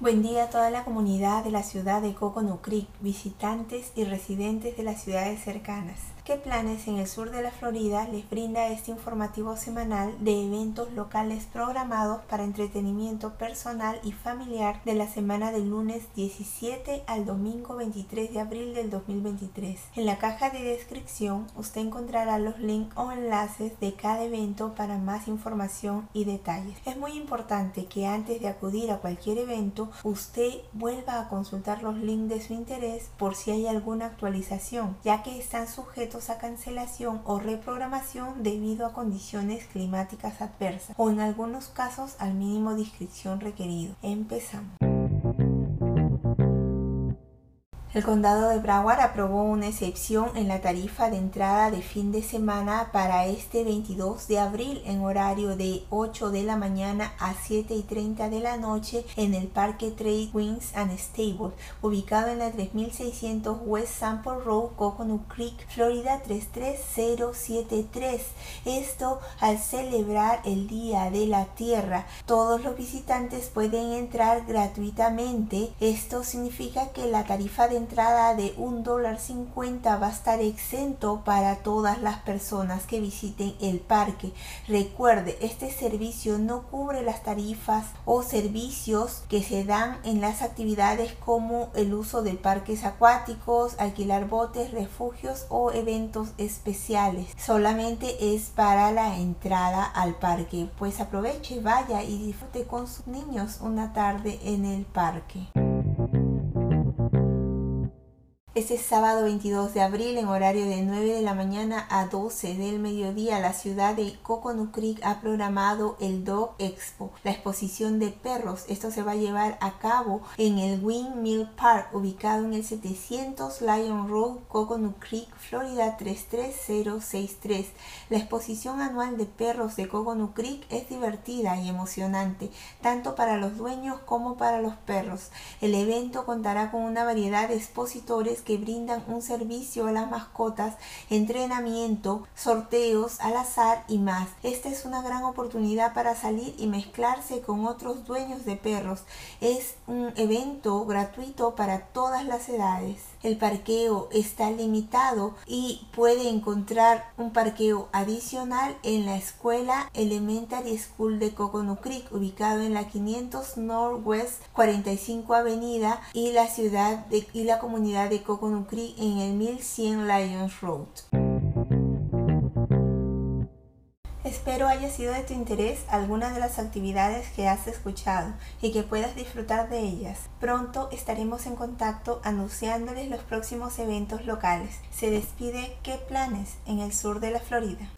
Buen día a toda la comunidad de la ciudad de Coconut Creek, visitantes y residentes de las ciudades cercanas. ¿Qué planes en el sur de la Florida les brinda este informativo semanal de eventos locales programados para entretenimiento personal y familiar de la semana del lunes 17 al domingo 23 de abril del 2023? En la caja de descripción usted encontrará los links o enlaces de cada evento para más información y detalles. Es muy importante que antes de acudir a cualquier evento usted vuelva a consultar los links de su interés por si hay alguna actualización, ya que están sujetos a cancelación o reprogramación debido a condiciones climáticas adversas o en algunos casos al mínimo de inscripción requerido. Empezamos. El condado de Broward aprobó una excepción en la tarifa de entrada de fin de semana para este 22 de abril en horario de 8 de la mañana a 7 y 30 de la noche en el Parque Trade Wings and Stable, ubicado en la 3600 West Sample Road, Coconut Creek, Florida 33073. Esto al celebrar el Día de la Tierra. Todos los visitantes pueden entrar gratuitamente. Esto significa que la tarifa de entrada de un dólar va a estar exento para todas las personas que visiten el parque. Recuerde, este servicio no cubre las tarifas o servicios que se dan en las actividades como el uso de parques acuáticos, alquilar botes, refugios o eventos especiales. Solamente es para la entrada al parque. Pues aproveche, vaya y disfrute con sus niños una tarde en el parque. Este sábado 22 de abril, en horario de 9 de la mañana a 12 del mediodía, la ciudad de Coconut Creek ha programado el Dog Expo, la exposición de perros. Esto se va a llevar a cabo en el Windmill Park, ubicado en el 700 Lion Road, Coconut Creek, Florida 33063. La exposición anual de perros de Coconut Creek es divertida y emocionante, tanto para los dueños como para los perros. El evento contará con una variedad de expositores que brindan un servicio a las mascotas, entrenamiento, sorteos al azar y más. Esta es una gran oportunidad para salir y mezclarse con otros dueños de perros. Es un evento gratuito para todas las edades. El parqueo está limitado y puede encontrar un parqueo adicional en la escuela Elementary School de Coconut Creek, ubicado en la 500 Northwest 45 Avenida y la ciudad de, y la comunidad de Coconut en el 1100 Lions Road. Espero haya sido de tu interés algunas de las actividades que has escuchado y que puedas disfrutar de ellas. Pronto estaremos en contacto anunciándoles los próximos eventos locales. Se despide ¿Qué planes en el sur de la Florida?